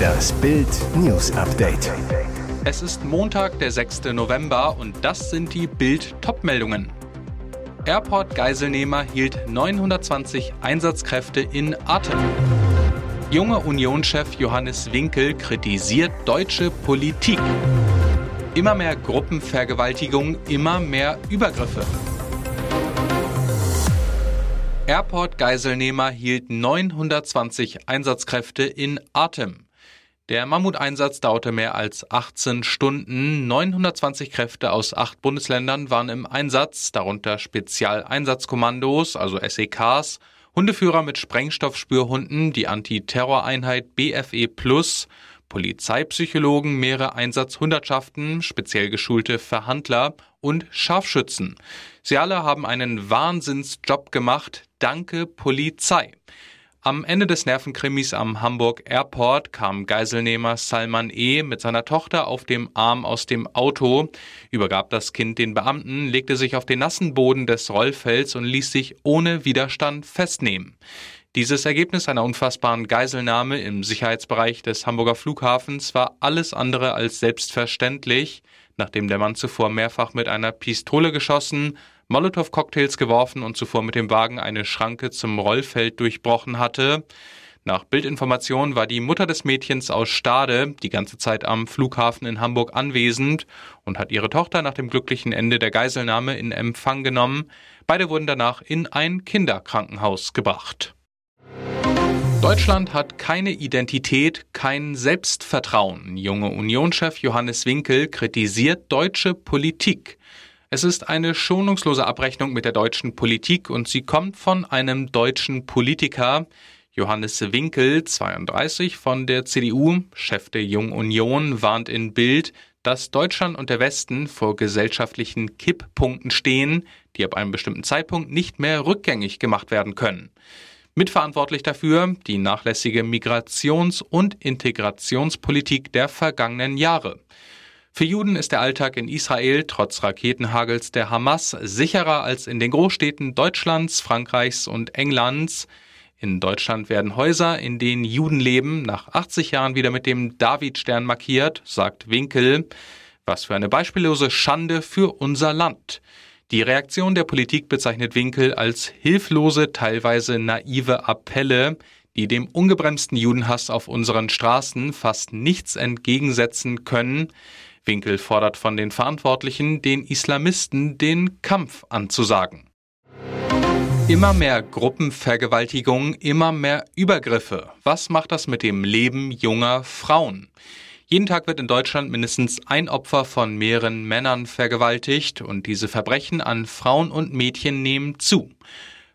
Das Bild News Update. Es ist Montag, der 6. November und das sind die Bild Topmeldungen. Airport Geiselnehmer hielt 920 Einsatzkräfte in Atem. Junger Unionschef Johannes Winkel kritisiert deutsche Politik. Immer mehr Gruppenvergewaltigung, immer mehr Übergriffe. Airport-Geiselnehmer hielt 920 Einsatzkräfte in Atem. Der Mammuteinsatz dauerte mehr als 18 Stunden. 920 Kräfte aus acht Bundesländern waren im Einsatz, darunter Spezialeinsatzkommandos, also SEKs, Hundeführer mit Sprengstoffspürhunden, die Antiterroreinheit BFE Plus, Polizeipsychologen, mehrere Einsatzhundertschaften, speziell geschulte Verhandler und Scharfschützen. Sie alle haben einen Wahnsinnsjob gemacht. Danke Polizei. Am Ende des Nervenkrimis am Hamburg Airport kam Geiselnehmer Salman E. mit seiner Tochter auf dem Arm aus dem Auto, übergab das Kind den Beamten, legte sich auf den nassen Boden des Rollfelds und ließ sich ohne Widerstand festnehmen. Dieses Ergebnis einer unfassbaren Geiselnahme im Sicherheitsbereich des Hamburger Flughafens war alles andere als selbstverständlich, nachdem der Mann zuvor mehrfach mit einer Pistole geschossen, Molotow-Cocktails geworfen und zuvor mit dem Wagen eine Schranke zum Rollfeld durchbrochen hatte. Nach Bildinformation war die Mutter des Mädchens aus Stade die ganze Zeit am Flughafen in Hamburg anwesend und hat ihre Tochter nach dem glücklichen Ende der Geiselnahme in Empfang genommen. Beide wurden danach in ein Kinderkrankenhaus gebracht. Deutschland hat keine Identität, kein Selbstvertrauen. Junge Unionschef Johannes Winkel kritisiert deutsche Politik. Es ist eine schonungslose Abrechnung mit der deutschen Politik und sie kommt von einem deutschen Politiker. Johannes Winkel, 32 von der CDU, Chef der Jungen Union, warnt in Bild, dass Deutschland und der Westen vor gesellschaftlichen Kipppunkten stehen, die ab einem bestimmten Zeitpunkt nicht mehr rückgängig gemacht werden können. Mitverantwortlich dafür die nachlässige Migrations- und Integrationspolitik der vergangenen Jahre. Für Juden ist der Alltag in Israel trotz Raketenhagels der Hamas sicherer als in den Großstädten Deutschlands, Frankreichs und Englands. In Deutschland werden Häuser, in denen Juden leben, nach 80 Jahren wieder mit dem Davidstern markiert, sagt Winkel. Was für eine beispiellose Schande für unser Land. Die Reaktion der Politik bezeichnet Winkel als hilflose, teilweise naive Appelle, die dem ungebremsten Judenhass auf unseren Straßen fast nichts entgegensetzen können. Winkel fordert von den Verantwortlichen, den Islamisten den Kampf anzusagen. Immer mehr Gruppenvergewaltigung, immer mehr Übergriffe. Was macht das mit dem Leben junger Frauen? Jeden Tag wird in Deutschland mindestens ein Opfer von mehreren Männern vergewaltigt und diese Verbrechen an Frauen und Mädchen nehmen zu.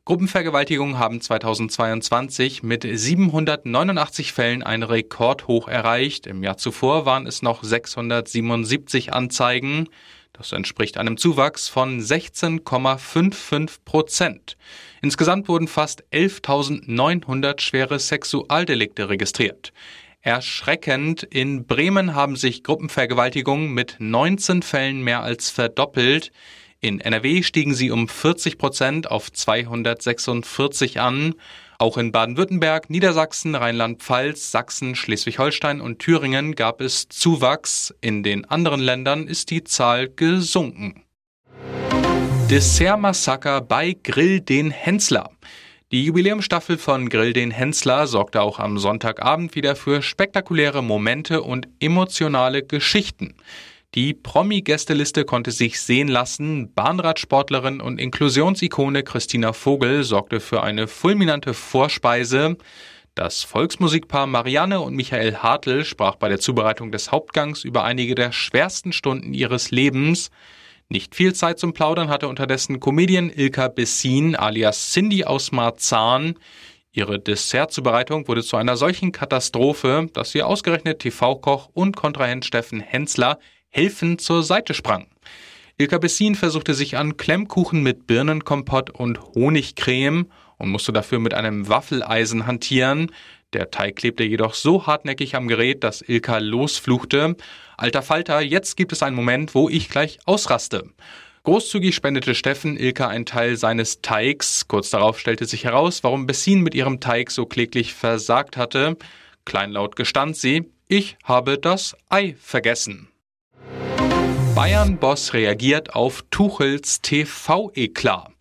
Gruppenvergewaltigungen haben 2022 mit 789 Fällen einen Rekordhoch erreicht. Im Jahr zuvor waren es noch 677 Anzeigen. Das entspricht einem Zuwachs von 16,55 Prozent. Insgesamt wurden fast 11.900 schwere Sexualdelikte registriert. Erschreckend, in Bremen haben sich Gruppenvergewaltigungen mit 19 Fällen mehr als verdoppelt. In NRW stiegen sie um 40 Prozent auf 246 an. Auch in Baden-Württemberg, Niedersachsen, Rheinland-Pfalz, Sachsen, Schleswig-Holstein und Thüringen gab es Zuwachs. In den anderen Ländern ist die Zahl gesunken. Dessert-Massaker bei Grill den Hensler. Die Jubiläumstaffel von Grill den Hensler sorgte auch am Sonntagabend wieder für spektakuläre Momente und emotionale Geschichten. Die Promi-Gästeliste konnte sich sehen lassen. Bahnradsportlerin und Inklusionsikone Christina Vogel sorgte für eine fulminante Vorspeise. Das Volksmusikpaar Marianne und Michael Hartl sprach bei der Zubereitung des Hauptgangs über einige der schwersten Stunden ihres Lebens. Nicht viel Zeit zum Plaudern hatte unterdessen Comedian Ilka Bessin alias Cindy aus Marzahn. Ihre Dessertzubereitung wurde zu einer solchen Katastrophe, dass sie ausgerechnet TV-Koch und Kontrahent Steffen Hensler helfend zur Seite sprang. Ilka Bessin versuchte sich an Klemmkuchen mit Birnenkompott und Honigcreme und musste dafür mit einem Waffeleisen hantieren. Der Teig klebte jedoch so hartnäckig am Gerät, dass Ilka losfluchte. Alter Falter, jetzt gibt es einen Moment, wo ich gleich ausraste. Großzügig spendete Steffen Ilka einen Teil seines Teigs. Kurz darauf stellte sich heraus, warum Bessin mit ihrem Teig so kläglich versagt hatte. Kleinlaut gestand sie, ich habe das Ei vergessen. Bayern-Boss reagiert auf Tuchels TV-Eklat.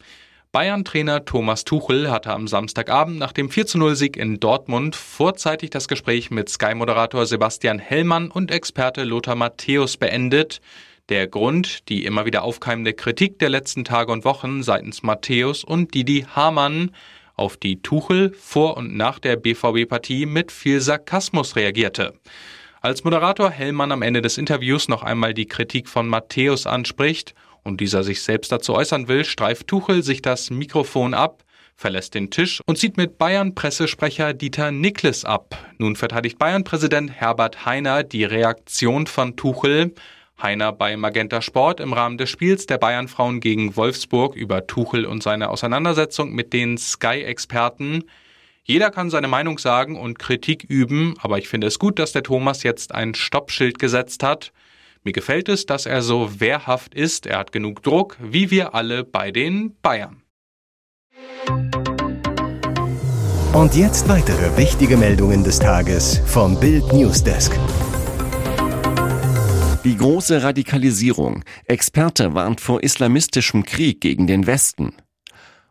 Bayern-Trainer Thomas Tuchel hatte am Samstagabend nach dem 4-0-Sieg in Dortmund vorzeitig das Gespräch mit Sky-Moderator Sebastian Hellmann und Experte Lothar Matthäus beendet. Der Grund, die immer wieder aufkeimende Kritik der letzten Tage und Wochen seitens Matthäus und Didi Hamann, auf die Tuchel vor und nach der BVB-Partie mit viel Sarkasmus reagierte. Als Moderator Hellmann am Ende des Interviews noch einmal die Kritik von Matthäus anspricht und dieser sich selbst dazu äußern will, streift Tuchel sich das Mikrofon ab, verlässt den Tisch und zieht mit Bayern-Pressesprecher Dieter Niklas ab. Nun verteidigt Bayern-Präsident Herbert Heiner die Reaktion von Tuchel. Heiner bei Magenta Sport im Rahmen des Spiels der Bayern-Frauen gegen Wolfsburg über Tuchel und seine Auseinandersetzung mit den Sky-Experten. Jeder kann seine Meinung sagen und Kritik üben, aber ich finde es gut, dass der Thomas jetzt ein Stoppschild gesetzt hat. Mir gefällt es, dass er so wehrhaft ist, er hat genug Druck, wie wir alle bei den Bayern. Und jetzt weitere wichtige Meldungen des Tages vom Bild Newsdesk. Die große Radikalisierung. Experte warnt vor islamistischem Krieg gegen den Westen.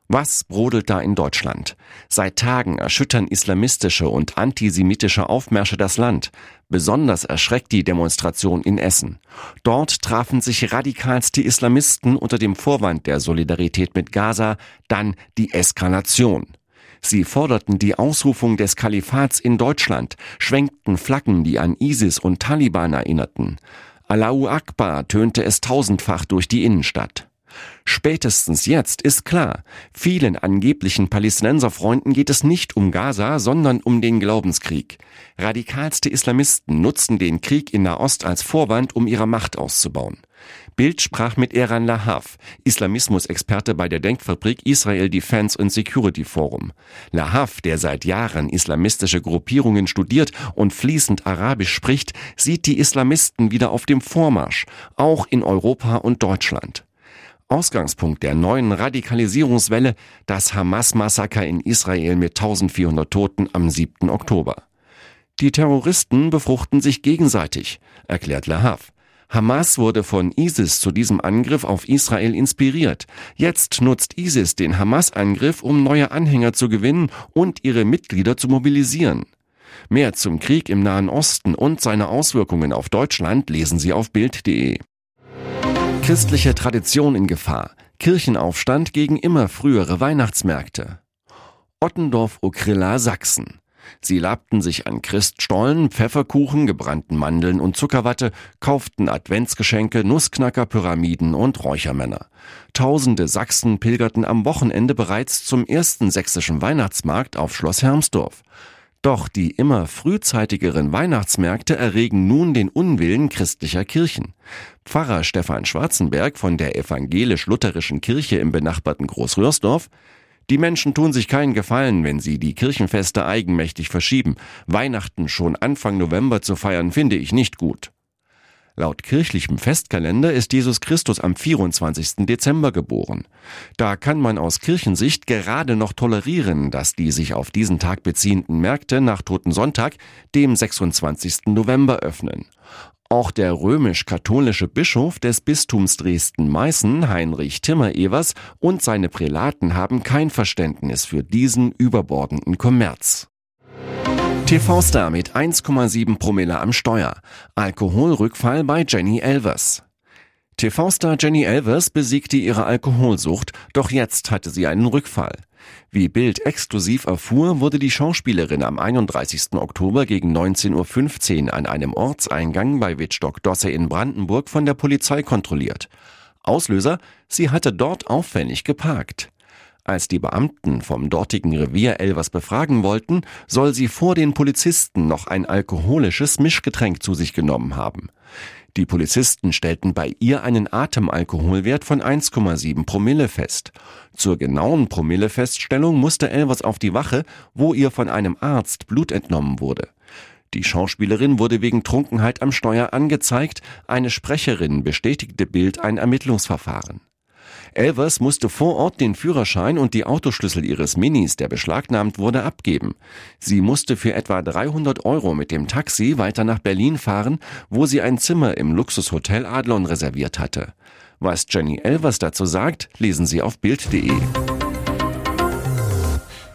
Was brodelt da in Deutschland? Seit Tagen erschüttern islamistische und antisemitische Aufmärsche das Land. Besonders erschreckt die Demonstration in Essen. Dort trafen sich radikalste Islamisten unter dem Vorwand der Solidarität mit Gaza, dann die Eskalation. Sie forderten die Ausrufung des Kalifats in Deutschland, schwenkten Flaggen, die an ISIS und Taliban erinnerten. Allahu Akbar tönte es tausendfach durch die Innenstadt. Spätestens jetzt ist klar, vielen angeblichen Palästinenserfreunden geht es nicht um Gaza, sondern um den Glaubenskrieg. Radikalste Islamisten nutzen den Krieg in Nahost als Vorwand, um ihre Macht auszubauen. Bild sprach mit Eran Lahav, Islamismusexperte bei der Denkfabrik Israel Defense and Security Forum. Lahav, der seit Jahren islamistische Gruppierungen studiert und fließend Arabisch spricht, sieht die Islamisten wieder auf dem Vormarsch, auch in Europa und Deutschland. Ausgangspunkt der neuen Radikalisierungswelle das Hamas-Massaker in Israel mit 1400 Toten am 7. Oktober. Die Terroristen befruchten sich gegenseitig, erklärt Lahav. Hamas wurde von ISIS zu diesem Angriff auf Israel inspiriert. Jetzt nutzt ISIS den Hamas-Angriff, um neue Anhänger zu gewinnen und ihre Mitglieder zu mobilisieren. Mehr zum Krieg im Nahen Osten und seine Auswirkungen auf Deutschland lesen Sie auf Bild.de. Christliche Tradition in Gefahr. Kirchenaufstand gegen immer frühere Weihnachtsmärkte. Ottendorf-Okrilla, Sachsen. Sie labten sich an Christstollen, Pfefferkuchen, gebrannten Mandeln und Zuckerwatte, kauften Adventsgeschenke, Nussknacker, Pyramiden und Räuchermänner. Tausende Sachsen pilgerten am Wochenende bereits zum ersten sächsischen Weihnachtsmarkt auf Schloss Hermsdorf. Doch die immer frühzeitigeren Weihnachtsmärkte erregen nun den Unwillen christlicher Kirchen. Pfarrer Stefan Schwarzenberg von der evangelisch-lutherischen Kirche im benachbarten Großröhrsdorf die Menschen tun sich keinen Gefallen, wenn sie die Kirchenfeste eigenmächtig verschieben. Weihnachten schon Anfang November zu feiern, finde ich nicht gut. Laut kirchlichem Festkalender ist Jesus Christus am 24. Dezember geboren. Da kann man aus Kirchensicht gerade noch tolerieren, dass die sich auf diesen Tag beziehenden Märkte nach Toten Sonntag, dem 26. November, öffnen. Auch der römisch-katholische Bischof des Bistums Dresden-Meißen, Heinrich Timmer-Evers, und seine Prälaten haben kein Verständnis für diesen überbordenden Kommerz. TV-Star mit 1,7 Promille am Steuer. Alkoholrückfall bei Jenny Elvers. TV-Star Jenny Elvers besiegte ihre Alkoholsucht, doch jetzt hatte sie einen Rückfall. Wie Bild exklusiv erfuhr, wurde die Schauspielerin am 31. Oktober gegen 19.15 Uhr an einem Ortseingang bei Wittstock-Dosse in Brandenburg von der Polizei kontrolliert. Auslöser, sie hatte dort auffällig geparkt. Als die Beamten vom dortigen Revier Elvers befragen wollten, soll sie vor den Polizisten noch ein alkoholisches Mischgetränk zu sich genommen haben. Die Polizisten stellten bei ihr einen Atemalkoholwert von 1,7 Promille fest. Zur genauen Promillefeststellung musste Elvers auf die Wache, wo ihr von einem Arzt Blut entnommen wurde. Die Schauspielerin wurde wegen Trunkenheit am Steuer angezeigt, eine Sprecherin bestätigte Bild ein Ermittlungsverfahren. Elvers musste vor Ort den Führerschein und die Autoschlüssel ihres Minis, der beschlagnahmt wurde, abgeben. Sie musste für etwa 300 Euro mit dem Taxi weiter nach Berlin fahren, wo sie ein Zimmer im Luxushotel Adlon reserviert hatte. Was Jenny Elvers dazu sagt, lesen Sie auf Bild.de.